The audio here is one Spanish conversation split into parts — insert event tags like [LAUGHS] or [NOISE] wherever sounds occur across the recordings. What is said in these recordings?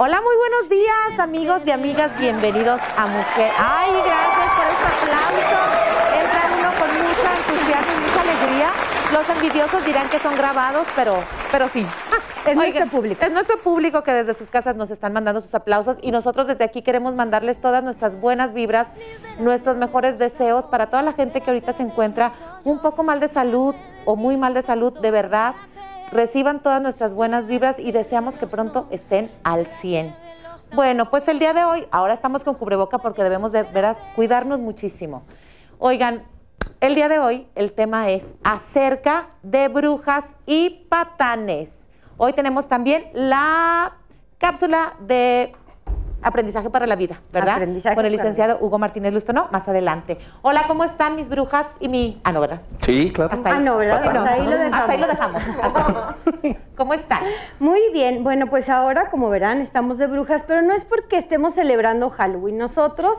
Hola, muy buenos días, amigos y amigas. Bienvenidos a Mujer. Ay, gracias por este aplauso. Entra uno con mucho entusiasmo y mucha alegría. Los envidiosos dirán que son grabados, pero, pero sí. [LAUGHS] Es nuestro público. Es nuestro público que desde sus casas nos están mandando sus aplausos y nosotros desde aquí queremos mandarles todas nuestras buenas vibras, nuestros mejores deseos para toda la gente que ahorita se encuentra un poco mal de salud o muy mal de salud, de verdad reciban todas nuestras buenas vibras y deseamos que pronto estén al 100. Bueno, pues el día de hoy, ahora estamos con cubreboca porque debemos de veras cuidarnos muchísimo. Oigan, el día de hoy el tema es acerca de brujas y patanes. Hoy tenemos también la cápsula de Aprendizaje para la vida, ¿verdad? Aprendizaje Con el licenciado Hugo Martínez Lustono, más adelante. Hola, ¿cómo están mis brujas y mi... Ah, no, ¿verdad? Sí, claro. Hasta ahí. Ah, no, ¿verdad? No, Hasta ahí lo dejamos. Hasta ahí lo dejamos. [LAUGHS] ¿Cómo están? Muy bien, bueno, pues ahora, como verán, estamos de brujas, pero no es porque estemos celebrando Halloween. Nosotros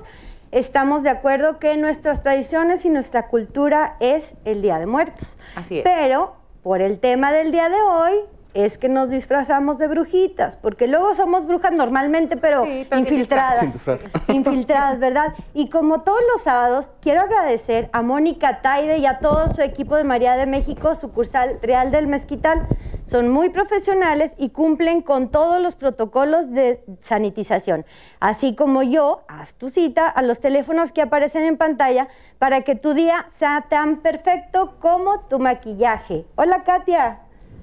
estamos de acuerdo que nuestras tradiciones y nuestra cultura es el Día de Muertos. Así es. Pero por el tema del día de hoy es que nos disfrazamos de brujitas, porque luego somos brujas normalmente, pero, Sí, pero sin infiltradas. Sin disfraz. [LAUGHS] infiltradas, ¿verdad? Y como todos los sábados, quiero agradecer a Mónica Taide y a todo su equipo de María de México, sucursal Real del Mezquital. Son muy profesionales y cumplen con todos los protocolos de sanitización. Así como yo, haz tu cita a los teléfonos que aparecen en pantalla para que tu día sea tan perfecto como tu maquillaje. Hola, Katia.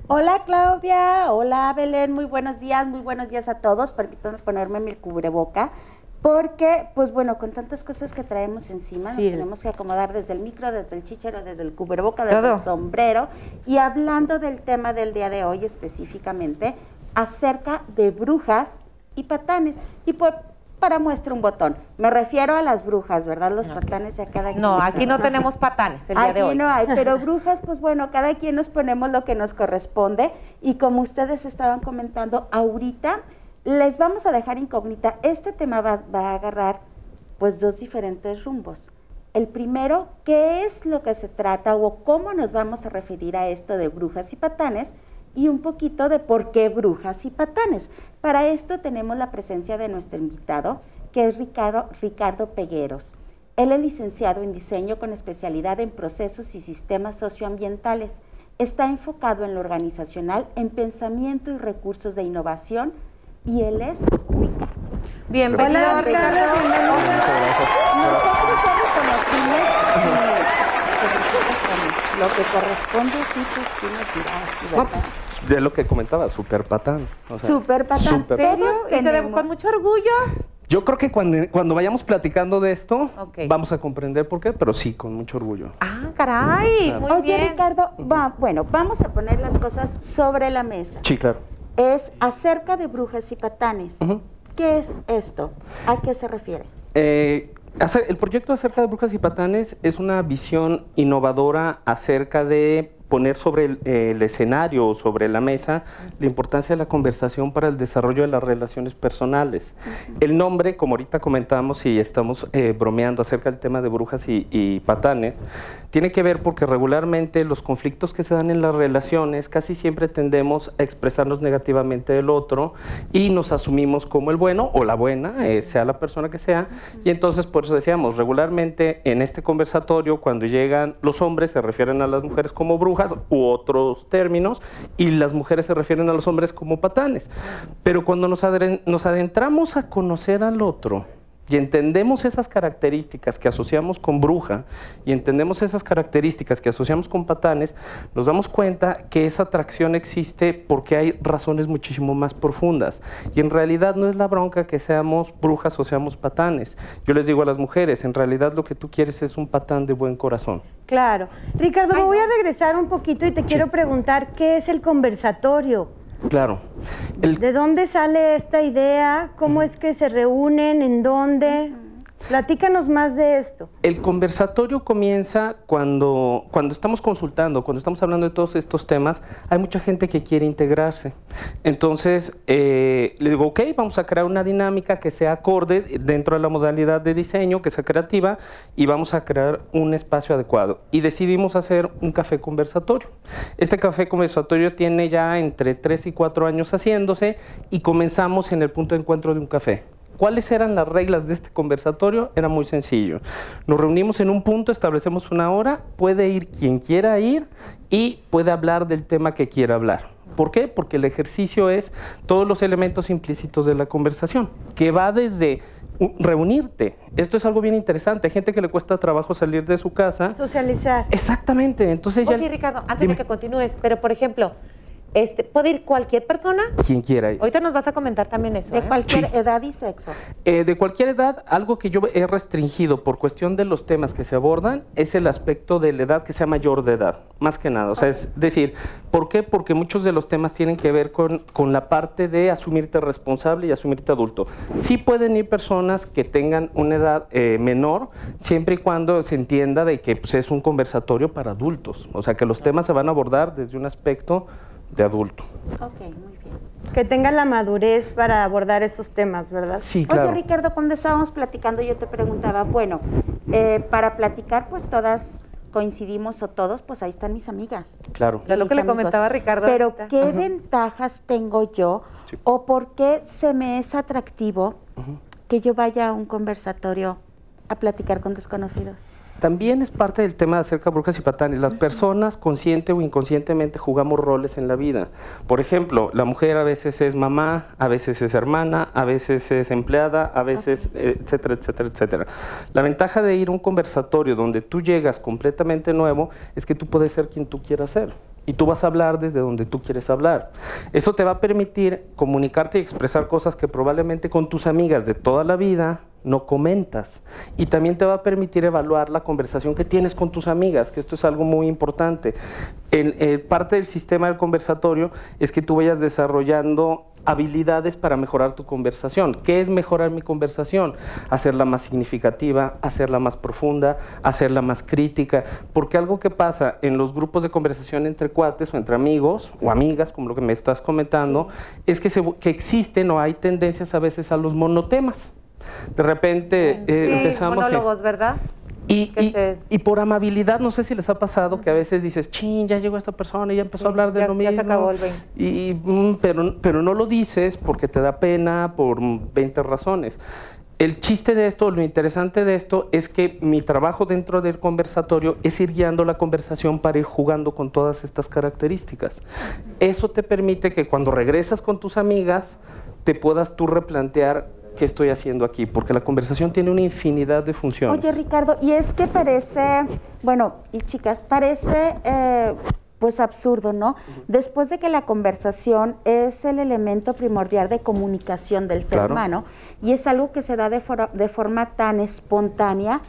Hola Claudia, hola Belén, muy buenos días, muy buenos días a todos. Permítanme ponerme mi cubreboca porque, pues bueno, con tantas cosas que traemos encima, nos tenemos que acomodar desde el micro, desde el chichero, desde el cubreboca, desde Todo. el sombrero. Y hablando del tema del día de hoy específicamente, acerca de brujas y patanes. Y por, para muestra un botón, me refiero a las brujas, ¿verdad? Los patanes ya cada quien No, aquí no tenemos patanes el día Aquí de hoy. no hay, pero [LAUGHS] brujas, pues bueno, cada quien nos ponemos lo que nos corresponde y como ustedes estaban comentando ahorita, les vamos a dejar incógnita. Este tema va, va a agarrar pues dos diferentes rumbos. El primero, ¿qué es lo que se trata o cómo nos vamos a referir a esto de brujas y patanes? Y un poquito de por qué brujas y patanes. Para esto tenemos la presencia de nuestro invitado, que es Ricardo, Ricardo Pegueros. Él es licenciado en diseño con especialidad en procesos y sistemas socioambientales. Está enfocado en lo organizacional, en pensamiento y recursos de innovación y él es Ricardo. Bienvenido, Hola, Ricardo. Bienvenido. Nosotros reconocimos que lo que corresponde a ti, tú nos dirás, de lo que comentaba, super patán. o sea, Super patán. súper ¿En serio? Todos ¿Y te de- tenemos. con mucho orgullo? Yo creo que cuando, cuando vayamos platicando de esto, vamos a comprender por qué, pero sí, con mucho orgullo. Ah, caray, Claro. muy Oye, bien. Ricardo, va, bueno, vamos a poner las cosas sobre la mesa. Sí, claro. Es acerca de brujas y patanes. ¿Qué es esto? ¿A qué se refiere? Eh, hacer- el proyecto acerca de brujas y patanes es una visión innovadora acerca de poner sobre el, el escenario o sobre la mesa la importancia de la conversación para el desarrollo de las relaciones personales. El nombre, como ahorita comentamos y estamos eh, bromeando acerca del tema de brujas y, y patanes, tiene que ver porque regularmente los conflictos que se dan en las relaciones casi siempre tendemos a expresarnos negativamente del otro y nos asumimos como el bueno o la buena, eh, sea la persona que sea. Y entonces por eso decíamos, regularmente en este conversatorio cuando llegan los hombres se refieren a las mujeres como brujas u otros términos y las mujeres se refieren a los hombres como patanes. Pero cuando nos, nos adentramos a conocer al otro, y entendemos esas características que asociamos con bruja y entendemos esas características que asociamos con patanes, nos damos cuenta que esa atracción existe porque hay razones muchísimo más profundas. Y en realidad no es la bronca que seamos brujas o seamos patanes. Yo les digo a las mujeres, en realidad lo que tú quieres es un patán de buen corazón. Claro. Ricardo, Ay, me voy a regresar un poquito y te quiero preguntar, ¿qué es el conversatorio? Claro. El ¿De dónde sale esta idea? ¿Cómo es que se reúnen? ¿En dónde? Platícanos más de esto. El conversatorio comienza cuando, cuando estamos consultando, cuando estamos hablando de todos estos temas, hay mucha gente que quiere integrarse. Entonces, eh, le digo, ok, vamos a crear una dinámica que sea acorde dentro de la modalidad de diseño, que sea creativa, y vamos a crear un espacio adecuado. Y decidimos hacer un café conversatorio. Este café conversatorio tiene ya entre 3 y 4 años haciéndose y comenzamos en el punto de encuentro de un café. ¿Cuáles eran las reglas de este conversatorio? Era muy sencillo. Nos reunimos en un punto, establecemos una hora, puede ir quien quiera ir y puede hablar del tema que quiera hablar. ¿Por qué? Porque el ejercicio es todos los elementos implícitos de la conversación, que va desde reunirte. Esto es algo bien interesante. Hay gente que le cuesta trabajo salir de su casa. Socializar. Exactamente. Entonces Oye, Ricardo, antes de que continúes, pero por ejemplo, este, ¿Puede ir cualquier persona? Quien quiera ir. Ahorita nos vas a comentar también eso. De ¿eh? cualquier edad y sexo. Eh, de cualquier edad, algo que yo he restringido por cuestión de los temas que se abordan es el aspecto de la edad que sea mayor de edad, más que nada. O sea, es decir, ¿por qué? Porque muchos de los temas tienen que ver con, con la parte de asumirte responsable y asumirte adulto. Sí pueden ir personas que tengan una edad eh, menor, siempre y cuando se entienda de que pues, es un conversatorio para adultos. O sea, que los temas se van a abordar desde un aspecto de adulto. Ok, muy bien. Que tenga la madurez para abordar esos temas, ¿verdad? Sí, claro. Oye, Ricardo, cuando estábamos platicando, yo te preguntaba, bueno, eh, para platicar, pues todas coincidimos o todos, pues ahí están mis amigas. Claro. De lo mis que le comentaba Ricardo Pero, ahorita. ¿qué ventajas tengo yo Sí. o por qué se me es atractivo que yo vaya a un conversatorio a platicar con desconocidos? También es parte del tema de acerca de brujas y patanes. Las personas, consciente o inconscientemente, jugamos roles en la vida. Por ejemplo, la mujer a veces es mamá, a veces es hermana, a veces es empleada, a veces, eh, etcétera, etcétera, etcétera. La ventaja de ir a un conversatorio donde tú llegas completamente nuevo es que tú puedes ser quien tú quieras ser. Y tú vas a hablar desde donde tú quieres hablar. Eso te va a permitir comunicarte y expresar cosas que probablemente con tus amigas de toda la vida no comentas. Y también te va a permitir evaluar la conversación que tienes con tus amigas, que esto es algo muy importante. Eh, parte del sistema del conversatorio es que tú vayas desarrollando habilidades para mejorar tu conversación. ¿Qué es mejorar mi conversación? Hacerla más significativa, hacerla más profunda, hacerla más crítica. Porque algo que pasa en los grupos de conversación entre cuates o entre amigos o amigas, como lo que me estás comentando, es que, se, que existen o hay tendencias a veces a los monotemas. De repente eh, Sí, empezamos... monólogos, ¿verdad? y, y- se- y por amabilidad, no sé si les ha pasado que a veces dices, chin, ya llegó esta persona y ya empezó a hablar de ya- lo ya mismo. se acabó el 20. Y, mm, pero, pero no lo dices porque te da pena por mm, 20 razones. El chiste de esto, lo interesante de esto es que mi trabajo dentro del conversatorio es ir guiando la conversación para ir jugando con todas estas características. Eso te permite que cuando regresas con tus amigas te puedas tú replantear qué estoy haciendo aquí, porque la conversación tiene una infinidad de funciones. Oye, Ricardo, y es que parece, bueno, y chicas, parece eh, pues absurdo, ¿no? Después de que la conversación es el elemento primordial de comunicación del ser Claro. humano y es algo que se da de, for- de forma tan espontánea,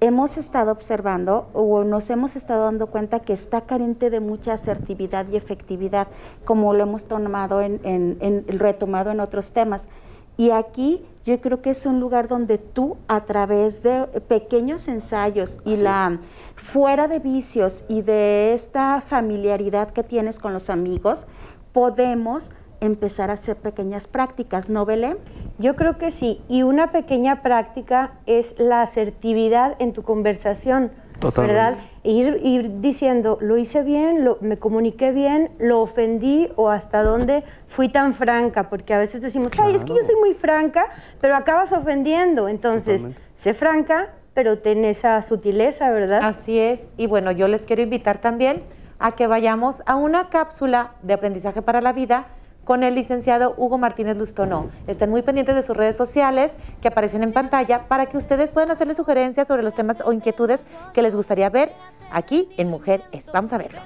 hemos estado observando o nos hemos estado dando cuenta que está carente de mucha asertividad y efectividad, como lo hemos tomado en, en- en- retomado en otros temas. Y aquí yo creo que es un lugar donde tú, a través de pequeños ensayos y Así la fuera de vicios y de esta familiaridad que tienes con los amigos, podemos empezar a hacer pequeñas prácticas, ¿no, Belén? Yo creo que sí. Y una pequeña práctica es la asertividad en tu conversación. Totalmente. ¿Verdad? Ir, ir diciendo, lo hice bien, lo- me comuniqué bien, lo ofendí o hasta dónde fui tan franca, porque a veces decimos, ay, es que yo soy muy franca, pero acabas ofendiendo. Entonces, Totalmente. sé franca, pero ten esa sutileza, ¿verdad? Así es. Y bueno, yo les quiero invitar también a que vayamos a una cápsula de aprendizaje para la vida con el licenciado Hugo Martínez Lustono. Estén muy pendientes de sus redes sociales que aparecen en pantalla para que ustedes puedan hacerle sugerencias sobre los temas o inquietudes que les gustaría ver aquí en Mujer es. Vamos a verlo.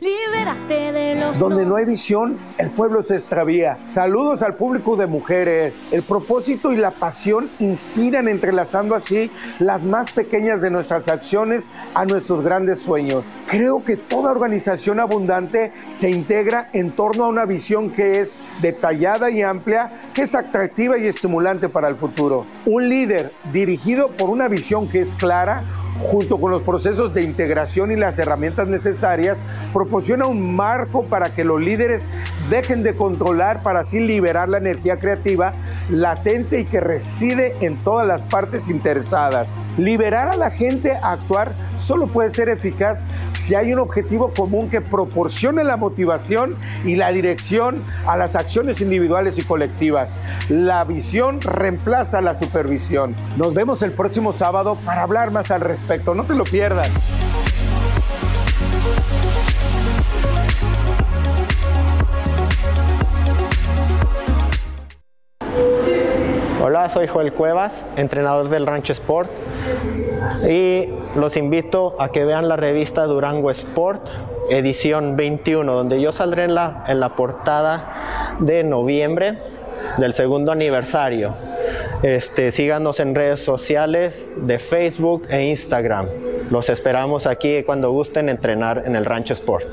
Libérate de los Donde no hay visión, el pueblo se extravía. Saludos al público de mujeres. El propósito y la pasión inspiran entrelazando así las más pequeñas de nuestras acciones a nuestros grandes sueños. Creo que toda organización abundante se integra en torno a una visión que es detallada y amplia, que es atractiva y estimulante para el futuro. Un líder dirigido por una visión que es clara, junto con los procesos de integración y las herramientas necesarias, proporciona un marco para que los líderes dejen de controlar para así liberar la energía creativa latente y que reside en todas las partes interesadas. Liberar a la gente a actuar solo puede ser eficaz si hay un objetivo común que proporcione la motivación y la dirección a las acciones individuales y colectivas. La visión reemplaza la supervisión. Nos vemos el próximo sábado para hablar más al respecto. No te lo pierdas. Soy Joel Cuevas, entrenador del Rancho Sport y los invito a que vean la revista Durango Sport, edición 21, donde yo saldré en la, en la portada de noviembre del segundo aniversario. Este, síganos en redes sociales de Facebook e Instagram. Los esperamos aquí cuando gusten entrenar en el Rancho Sport.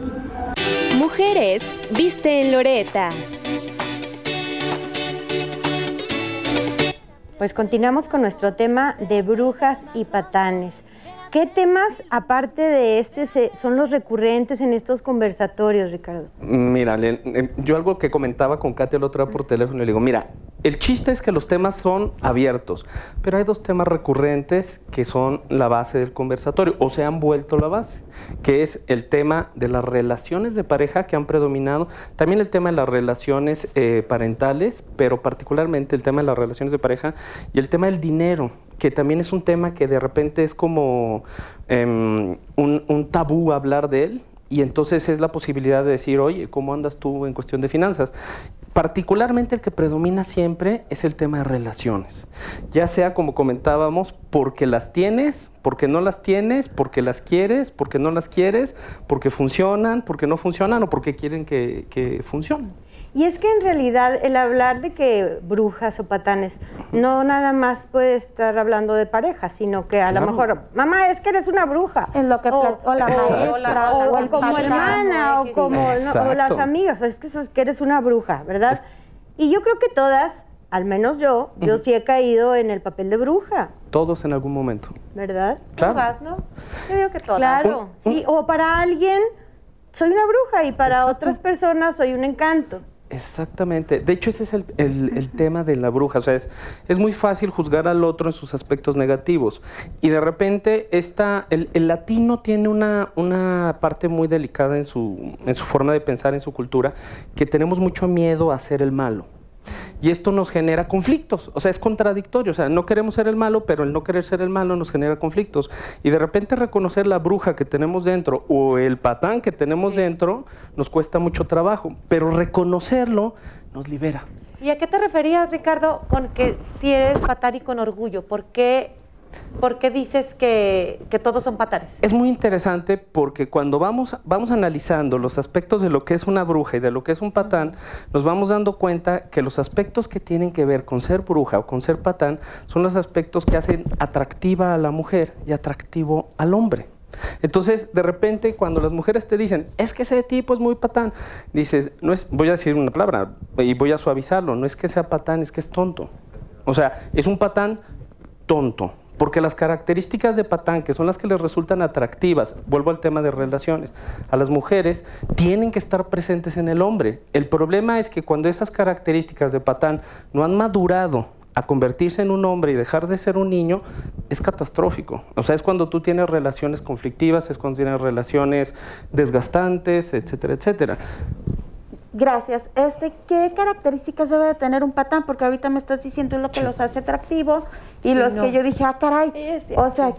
Mujeres, viste en Loreta. Pues continuamos con nuestro tema de brujas y patanes. ¿Qué temas, aparte de este, son los recurrentes en estos conversatorios, Ricardo? Mira, eh, yo algo que comentaba con Katia otro día por teléfono, le digo, mira, el chiste es que los temas son abiertos, pero hay dos temas recurrentes que son la base del conversatorio, o se han vuelto la base, que es el tema de las relaciones de pareja que han predominado, también el tema de las relaciones eh, parentales, pero particularmente el tema de las relaciones de pareja y el tema del dinero que también es un tema que de repente es como em, un, un tabú hablar de él, y entonces es la posibilidad de decir, oye, ¿cómo andas tú en cuestión de finanzas? Particularmente el que predomina siempre es el tema de relaciones, ya sea como comentábamos, porque las tienes, porque no las tienes, porque las quieres, porque no las quieres, porque funcionan, porque no funcionan o porque quieren que, que funcionen. Y es que en realidad el hablar de que brujas o patanes no nada más puede estar hablando de pareja, sino que a lo mejor, mamá, es que eres una bruja. En lo que o la maestra, o, o o el como hermana, o como no, o las amigas, o es que, es que eres una bruja, ¿verdad? Y yo creo que todas, al menos yo, yo sí he caído en el papel de bruja, Todos en algún momento. ¿verdad? Claro. Todas, ¿no? Yo digo que todas. Claro, Un- sí, o para alguien soy una bruja y para otras personas soy un encanto. Exactamente. De hecho, ese es el, el- el tema de la bruja. O sea, es, es muy fácil juzgar al otro en sus aspectos negativos. Y de repente, esta, el, el latino tiene una, una parte muy delicada en su, en su forma de pensar, en su cultura, que tenemos mucho miedo a ser el malo. Y esto nos genera conflictos, o sea, es contradictorio, o sea, no queremos ser el malo, pero el no querer ser el malo nos genera conflictos. Y de repente reconocer la bruja que tenemos dentro o el patán que tenemos dentro nos cuesta mucho trabajo, pero reconocerlo nos libera. ¿Y a qué te referías, Ricardo, con que si eres patán y con orgullo? ¿Por qué, por qué dices que, todos son patanes? Es muy interesante porque cuando vamos, vamos analizando los aspectos de lo que es una bruja y de lo que es un patán, nos vamos dando cuenta que los aspectos que tienen que ver con ser bruja o con ser patán son los aspectos que hacen atractiva a la mujer y atractivo al hombre. Entonces, de repente, cuando las mujeres te dicen, es que ese tipo es muy patán, dices, no es, voy a decir una palabra y voy a suavizarlo, no es que sea patán, es que es tonto. O sea, es un patán tonto. Porque las características de patán, que son las que les resultan atractivas, vuelvo al tema de relaciones, a las mujeres, tienen que estar presentes en el hombre. El problema es que cuando esas características de patán no han madurado a convertirse en un hombre y dejar de ser un niño, es catastrófico. O sea, es cuando tú tienes relaciones conflictivas, es cuando tienes relaciones desgastantes, etcétera, etcétera. Gracias. Este, ¿Qué características debe de tener un patán? Porque ahorita me estás diciendo es lo que los hace atractivo y Sí, los no. que yo dije, ah, caray. O sea,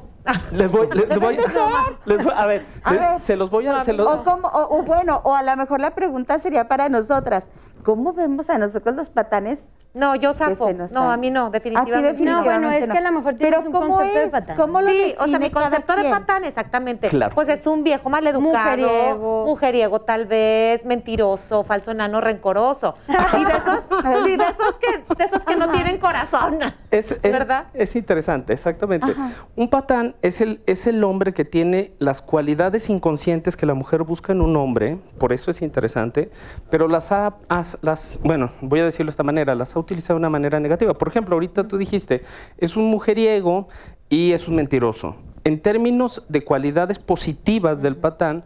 Les voy, les, les voy- [LAUGHS] les voy- a ver, A ver. se los voy a, se los- o, cómo- o- o bueno, o a lo mejor la pregunta sería para nosotras. ¿Cómo vemos a nosotros los patanes No, yo nos No, sale. a mí no, A ti definitivamente. No, bueno, es definitivamente que a lo mejor tienes Pero un ¿cómo concepto de es? patán. ¿Cómo lo Sí, o sea, mi concepto de patán, exactamente. Claro. Pues es un viejo maleducado, Mujeriego. mujeriego tal vez, mentiroso, falso enano, rencoroso. Y de esos, sí, de esos que, de esos que no tienen corazón. Es, es- ¿Verdad? es interesante, exactamente. Un patán es el, es el hombre que tiene las cualidades inconscientes que la mujer busca en un hombre, por eso es interesante, pero las ha, has- las, bueno, voy a decirlo de esta manera, las ha utilizado de una manera negativa. Por ejemplo, ahorita tú dijiste, es un mujeriego y es un mentiroso. En términos de cualidades positivas del patán,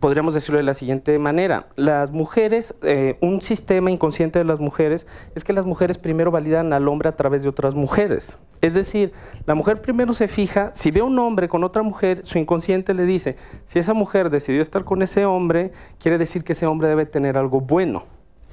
podríamos decirlo de la siguiente manera. Las mujeres, eh, un sistema inconsciente de las mujeres es que las mujeres primero validan al hombre a través de otras mujeres. Es decir, la mujer primero se fija, si ve a un hombre con otra mujer, su inconsciente le dice, si esa mujer decidió estar con ese hombre, quiere decir que ese hombre debe tener algo bueno.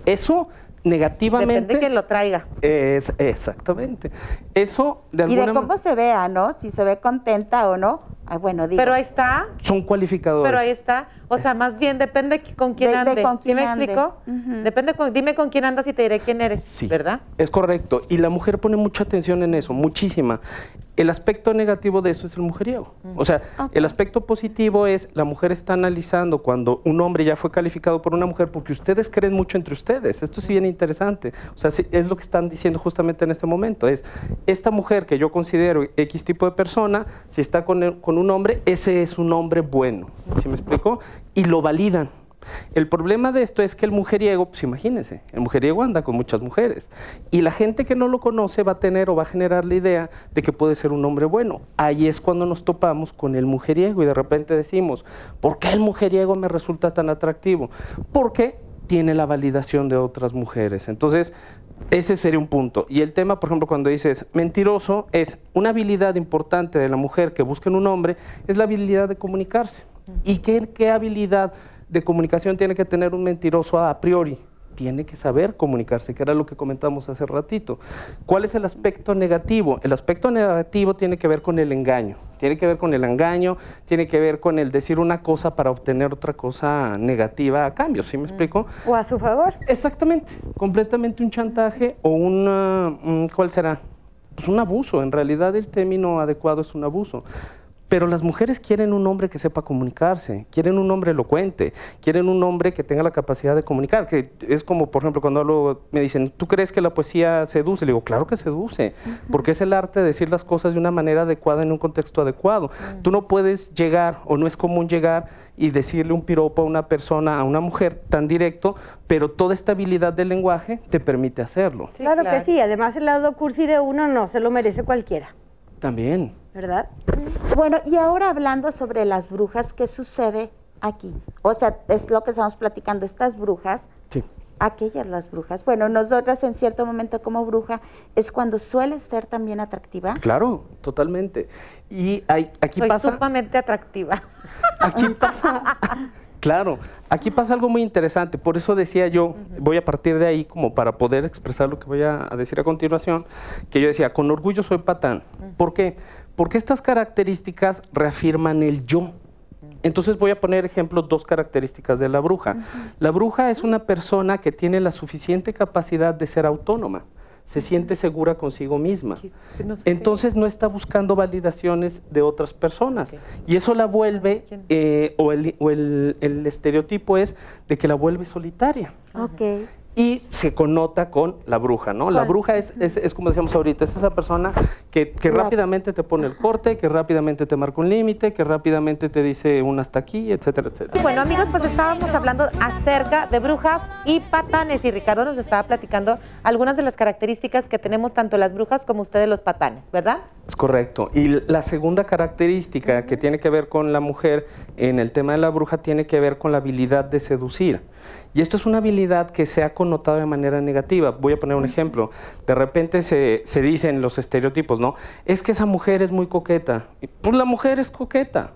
Eso negativamente... Depende de quién lo traiga. Es, exactamente. Eso de Y alguna de cómo se vea, ¿no? Si se ve contenta o no. Ay, bueno, digo. Pero ahí está, son cualificadores. pero ahí está. O sea, más bien depende con quién De- de ande. con ¿Sí quién me ande. explico? Depende con, dime con quién andas y te diré quién eres, Sí. ¿verdad? Es correcto. Y la mujer pone mucha atención en eso, muchísima. El aspecto negativo de eso es el mujeriego. O sea, el aspecto positivo es la mujer está analizando cuando un hombre ya fue calificado por una mujer porque ustedes creen mucho entre ustedes. Esto sí bien interesante. O sea, sí, es lo que están diciendo justamente en este momento. Es esta mujer que yo considero X tipo de persona, si está con, el- con un hombre, ese es un hombre bueno. ¿Sí me explico? Y lo validan. El problema de esto es que el mujeriego, pues imagínense, el mujeriego anda con muchas mujeres y la gente que no lo conoce va a tener o va a generar la idea de que puede ser un hombre bueno. Ahí es cuando nos topamos con el mujeriego y de repente decimos, ¿por qué el mujeriego me resulta tan atractivo? Porque tiene la validación de otras mujeres. Entonces, ese sería un punto. Y el tema, por ejemplo, cuando dices mentiroso, es una habilidad importante de la mujer que busca en un hombre, es la habilidad de comunicarse. ¿Y qué, qué habilidad de comunicación tiene que tener un mentiroso a priori? Tiene que saber comunicarse, que era lo que comentamos hace ratito. ¿Cuál es el aspecto negativo? El aspecto negativo tiene que ver con el engaño. Tiene que ver con el engaño, tiene que ver con el decir una cosa para obtener otra cosa negativa a cambio, ¿sí me explico? O a su favor. Exactamente, completamente un chantaje o un, ah, un- ¿cuál será? Pues un abuso, en realidad el término adecuado es un abuso. Pero las mujeres quieren un hombre que sepa comunicarse, quieren un hombre elocuente, quieren un hombre que tenga la capacidad de comunicar, que es como, por ejemplo, cuando hablo, me dicen, ¿tú crees que la poesía seduce? Le digo, claro que seduce, porque es el arte de decir las cosas de una manera adecuada en un contexto adecuado. Tú no puedes llegar, o no es común llegar y decirle un piropo a una persona, a una mujer tan directo, pero toda esta habilidad del lenguaje te permite hacerlo. Sí, claro, claro. que sí. Además, el lado cursi de uno no se lo merece cualquiera, También. ¿verdad? Bueno, y ahora hablando sobre las brujas, ¿qué sucede aquí? O sea, es lo que estamos platicando, estas brujas, Sí. aquellas las brujas. Bueno, nosotras en cierto momento como bruja es cuando suele ser también atractiva. Claro, totalmente. Y hay- aquí Soy pasa... sumamente atractiva. Aquí pasa, [LAUGHS] claro, aquí pasa algo muy interesante. Por eso decía yo, voy a partir de ahí como para poder expresar lo que voy a, a decir a continuación, que yo decía, con orgullo soy patán. ¿Por qué? Porque estas características reafirman el yo. Entonces voy a poner ejemplo dos características de la bruja. La bruja es una persona que tiene la suficiente capacidad de ser autónoma, se siente segura consigo misma. Entonces no está buscando validaciones de otras personas. Y eso la vuelve, eh, o, el, o el- el estereotipo es de que la vuelve solitaria. Ok. Y se connota con la bruja, ¿no? La bruja es, es, es como decíamos ahorita, es esa persona que, que rápidamente te pone el corte, que rápidamente te marca un límite, que rápidamente te dice un hasta aquí, etcétera, etcétera. Bueno, amigos, pues estábamos hablando acerca de brujas y patanes y Ricardo nos estaba platicando algunas de las características que tenemos tanto las brujas como ustedes los patanes, ¿verdad? Es correcto. Y la segunda característica que tiene que ver con la mujer en el tema de la bruja tiene que ver con la habilidad de seducir. Y esto es una habilidad que se ha connotado de manera negativa. Voy a poner un ejemplo. De repente se, se dicen los estereotipos, ¿no? Es que esa mujer es muy coqueta. Y, Pues la mujer es coqueta.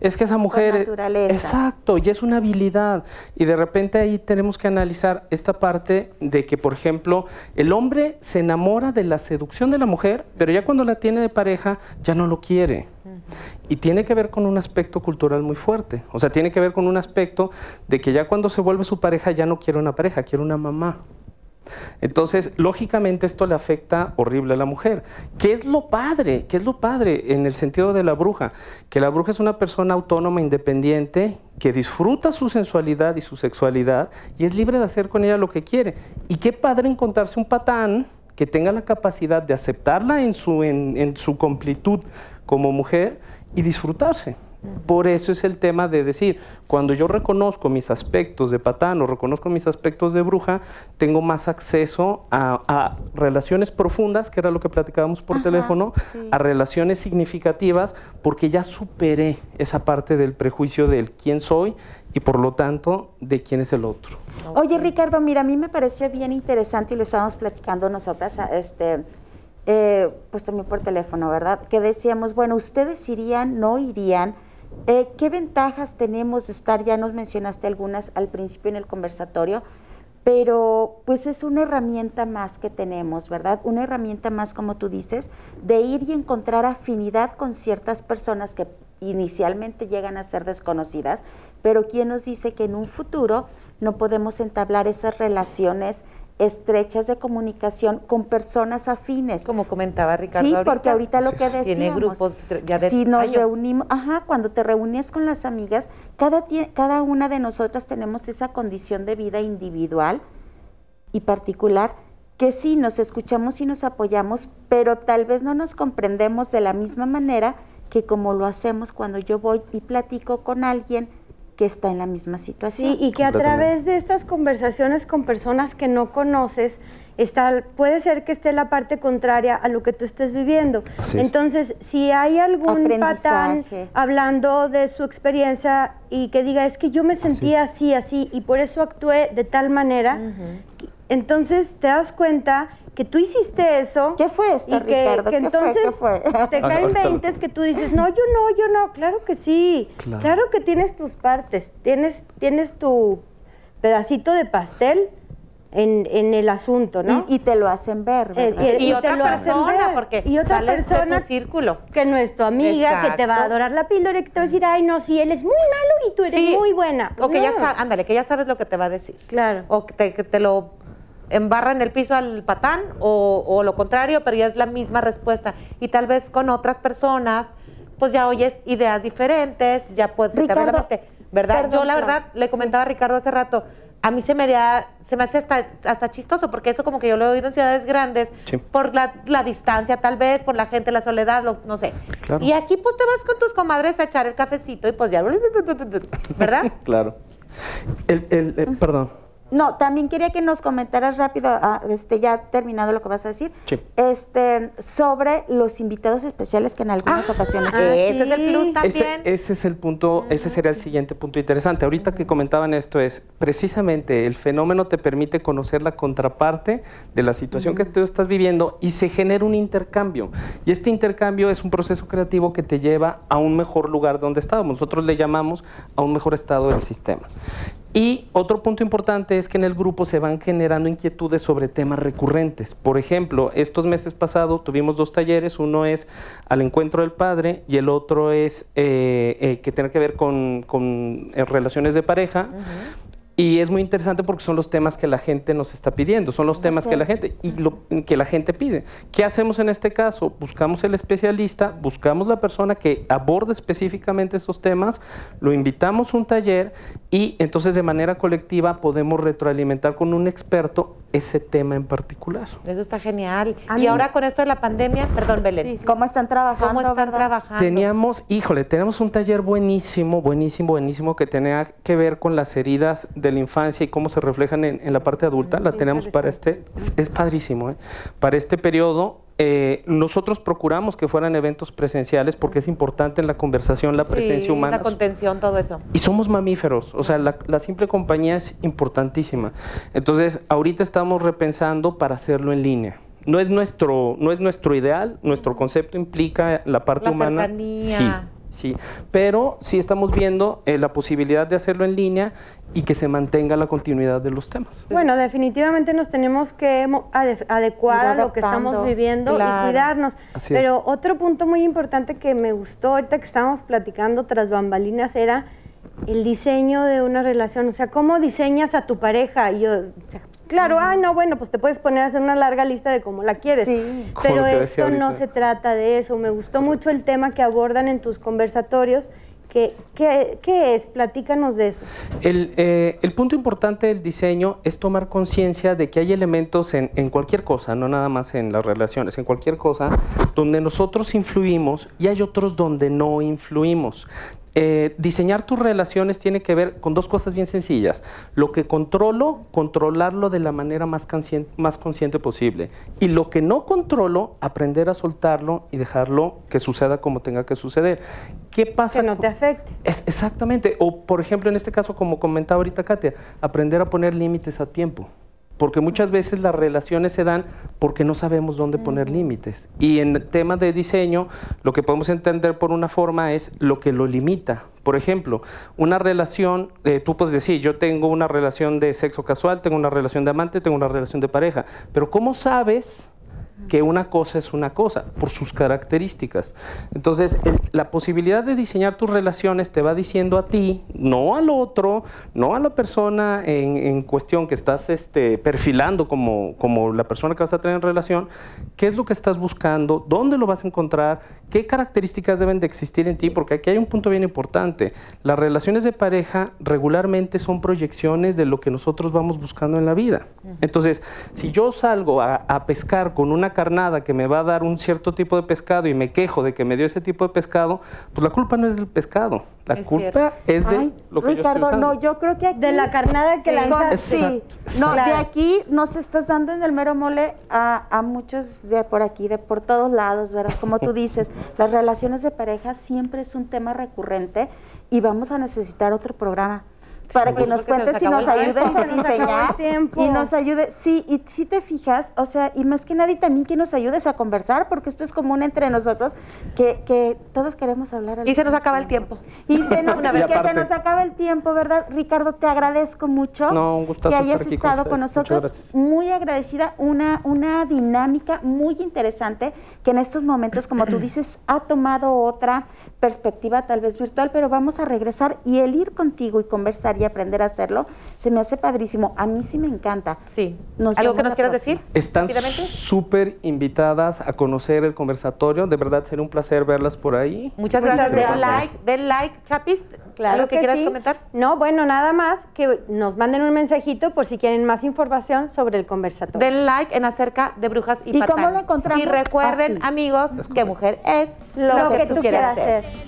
Es que esa mujer... es- naturaleza. Exacto, y es una habilidad. Y de repente ahí tenemos que analizar esta parte de que, por ejemplo, el hombre se enamora de la seducción de la mujer, pero ya cuando la tiene de pareja ya no lo quiere. Y tiene que ver con un aspecto cultural muy fuerte. O sea, tiene que ver con un aspecto de que ya cuando se vuelve su pareja ya no quiere una pareja, quiere una mamá. Entonces, lógicamente esto le afecta horrible a la mujer. ¿Qué es lo padre? ¿Qué es lo padre en el sentido de la bruja? Que la bruja es una persona autónoma, independiente, que disfruta su sensualidad y su sexualidad y es libre de hacer con ella lo que quiere. Y qué padre encontrarse un patán que tenga la capacidad de aceptarla en su, en, su completud como mujer y disfrutarse. Por eso es el tema de decir, cuando yo reconozco mis aspectos de patán o reconozco mis aspectos de bruja, tengo más acceso a, a relaciones profundas, que era lo que platicábamos por Ajá, teléfono, sí. a relaciones significativas, porque ya superé esa parte del prejuicio del quién soy y por lo tanto de quién es el otro. Oye, Ricardo, mira, a mí me pareció bien interesante y lo estábamos platicando nosotras, a- este, eh, pues también por teléfono, ¿verdad? Que decíamos, bueno, ustedes irían, no irían. Eh, ¿Qué ventajas tenemos de estar? Ya nos mencionaste algunas al principio en el conversatorio, pero pues es una herramienta más que tenemos, ¿verdad? Una herramienta más, como tú dices, de ir y encontrar afinidad con ciertas personas que inicialmente llegan a ser desconocidas, pero ¿quién nos dice que en un futuro no podemos entablar esas relaciones estrechas de comunicación con personas afines? Como comentaba Ricardo. Sí, porque ahorita lo que decíamos. Tiene grupos ya de si nos años. reunimos, ajá, cuando te reúnes con las amigas, cada, cada una de nosotras tenemos esa condición de vida individual y particular que sí nos escuchamos y nos apoyamos, pero tal vez no nos comprendemos de la misma manera que como lo hacemos cuando yo voy y platico con alguien que está en la misma situación. Sí, y que a través de estas conversaciones con personas que no conoces, está, puede ser que esté la parte contraria a lo que tú estés viviendo. Así es. Entonces, si hay algún patán hablando de su experiencia y que diga, es que yo me sentía así, así, y por eso actué de tal manera, entonces te das cuenta que tú hiciste eso. ¿Qué fue esto, y que, Ricardo? que ¿Qué fue? entonces ¿Qué fue? te [LAUGHS] caen Ahorita lo- veintes que tú dices, no, yo no, yo no. Claro que sí. Claro. Claro, que tienes tus partes. Tienes, tienes tu pedacito de pastel en, en el asunto, ¿no? y, y te lo hacen ver, Eh, ¿verdad? y- Y, te otra lo hacen persona, ver. porque Y otra sales de persona tu círculo. que no es tu amiga, que te va a adorar la píldora y que te va a decir, ay, no, sí, él es muy malo y tú eres Sí, muy buena. O que ya sabes, ándale, que ya sabes lo que te va a decir. Claro. O que te, que te lo embarra en el piso al patán o, o lo contrario, pero ya es la misma respuesta. Y tal vez con otras personas, pues ya oyes ideas diferentes, ya puedes... la Ricardo, mente, ¿verdad? perdón, Yo la verdad le comentaba a Ricardo hace rato, a mí se me, haría- se me hace hasta, hasta chistoso, porque eso como que yo lo he oído en ciudades grandes, Sí. por la, la distancia tal vez, por la gente, la soledad, los- no sé. Claro. Y aquí pues te vas con tus comadres a echar el cafecito y pues ya, [LAUGHS] ¿verdad? Claro. El, el- el- perdón. No, también quería que nos comentaras rápido, ah, este, ya terminado lo que vas a decir, Sí. este, sobre los invitados especiales que en algunas ocasiones. ah, Ese es el plus también. ese es el punto, ese sería el siguiente punto interesante. Ahorita que comentaban esto es, precisamente el fenómeno te permite conocer la contraparte de la situación que tú estás viviendo y se genera un intercambio. Y este intercambio es un proceso creativo que te lleva a un mejor lugar donde estábamos. Nosotros le llamamos a un mejor estado del sistema. Y otro punto importante es que en el grupo se van generando inquietudes sobre temas recurrentes. Por ejemplo, estos meses pasados tuvimos dos talleres, uno es al encuentro del padre y el otro es eh, eh, que tiene que ver con, eh, relaciones de pareja. Y es muy interesante porque son los temas que la gente nos está pidiendo, son los temas que la gente y lo que la gente pide. ¿Qué hacemos en este caso? Buscamos el especialista, buscamos la persona que aborde específicamente esos temas, lo invitamos a un taller y entonces de manera colectiva podemos retroalimentar con un experto ese tema en particular. Eso está genial. A Y ahora con esto de la pandemia, perdón, Belén, ¿Cómo están trabajando? ¿cómo están verdad? trabajando? Teníamos, híjole, tenemos un taller buenísimo, buenísimo, buenísimo que tenía que ver con las heridas de la infancia y cómo se reflejan en, en la parte adulta. La tenemos para este, es, es padrísimo, ¿eh? Para este periodo, eh, nosotros procuramos que fueran eventos presenciales porque es importante en la conversación la presencia Sí, humana. La contención, todo eso. Y somos mamíferos, o sea, la, la simple compañía es importantísima. Entonces, ahorita estamos repensando para hacerlo en línea. No es nuestro, no es nuestro ideal, nuestro concepto implica la parte La humana. cercanía. Sí, sí. Pero sí estamos viendo eh, la posibilidad de hacerlo en línea y que se mantenga la continuidad de los temas. Bueno, definitivamente nos tenemos que adecuar a lo que estamos viviendo claro. y cuidarnos. Así es. Pero otro punto muy importante que me gustó ahorita que estábamos platicando tras bambalinas era el diseño de una relación. O sea, cómo diseñas a tu pareja. Y yo, Claro, ah, no, bueno, pues te puedes poner a hacer una larga lista de cómo la quieres. Sí. Pero esto no se trata de eso. Me gustó mucho el tema que abordan en tus conversatorios. ¿Qué, qué, qué es? Platícanos de eso. El, eh, el punto importante del diseño es tomar conciencia de que hay elementos en, en cualquier cosa, no nada más en las relaciones, en cualquier cosa, donde nosotros influimos y hay otros donde no influimos. Eh, diseñar tus relaciones tiene que ver con dos cosas bien sencillas. Lo que controlo, controlarlo de la manera más, más consciente posible. Y lo que no controlo, aprender a soltarlo y dejarlo que suceda como tenga que suceder. ¿Qué pasa? Que no te afecte. es, exactamente. O, por ejemplo, en este caso, como comentaba ahorita Katia, aprender a poner límites a tiempo. Porque muchas veces las relaciones se dan porque no sabemos dónde poner límites. Y en el tema de diseño, lo que podemos entender por una forma es lo que lo limita. Por ejemplo, una relación, eh, tú puedes decir, yo tengo una relación de sexo casual, tengo una relación de amante, tengo una relación de pareja. Pero ¿cómo sabes que una cosa es una cosa por sus características. Entonces, la posibilidad de diseñar tus relaciones te va diciendo a ti, no al otro, no a la persona en, en cuestión que estás este, perfilando como, como la persona que vas a tener en relación, qué es lo que estás buscando, dónde lo vas a encontrar, qué características deben de existir en ti, porque aquí hay un punto bien importante. Las relaciones de pareja regularmente son proyecciones de lo que nosotros vamos buscando en la vida. Entonces, si yo salgo a, a pescar con una carnada que me va a dar un cierto tipo de pescado y me quejo de que me dio ese tipo de pescado, pues la culpa no es del pescado, la Es culpa cierto. es de Ay, lo que Ricardo, yo estoy no, yo creo que aquí... De la carnada que Sí, lanzaste. Sí, Exacto, no, de aquí nos estás dando en el mero mole a, a muchos de por aquí, de por todos lados, ¿verdad? Como tú [LAUGHS] dices, las relaciones de pareja siempre es un tema recurrente y vamos a necesitar otro programa para que nos cuentes y nos ayudes a diseñar y nos ayude, sí, y si te fijas, o sea, y más que nadie también que nos ayudes a conversar, porque esto es común entre nosotros, que, que todos queremos hablar. al Y se nos acaba el tiempo. y, se nos, [LAUGHS] y que se nos acaba el tiempo, ¿verdad? Ricardo, te agradezco mucho No, un gustazo que hayas estar aquí con estado con. Muchas nosotros. gracias. Muy agradecida, una, una dinámica muy interesante que en estos momentos, como tú dices, ha tomado otra perspectiva tal vez virtual, pero vamos a regresar y el ir contigo y conversar y aprender a hacerlo, se me hace padrísimo. A mí sí me encanta. Sí. Nos ¿Algo que nos quieras próxima. decir? Están súper invitadas a conocer el conversatorio. De verdad, será un placer verlas por ahí. Muchas Muchas gracias. Den like, den like, Chapis. Claro ¿Algo que, quieras sí. comentar? No, bueno, nada más que nos manden un mensajito por si quieren más información sobre el conversatorio. Den like en acerca de brujas y, ¿Y cómo patanes. lo encontramos? Y recuerden, Así. amigos, que mujer es lo, que, tú quieras hacer.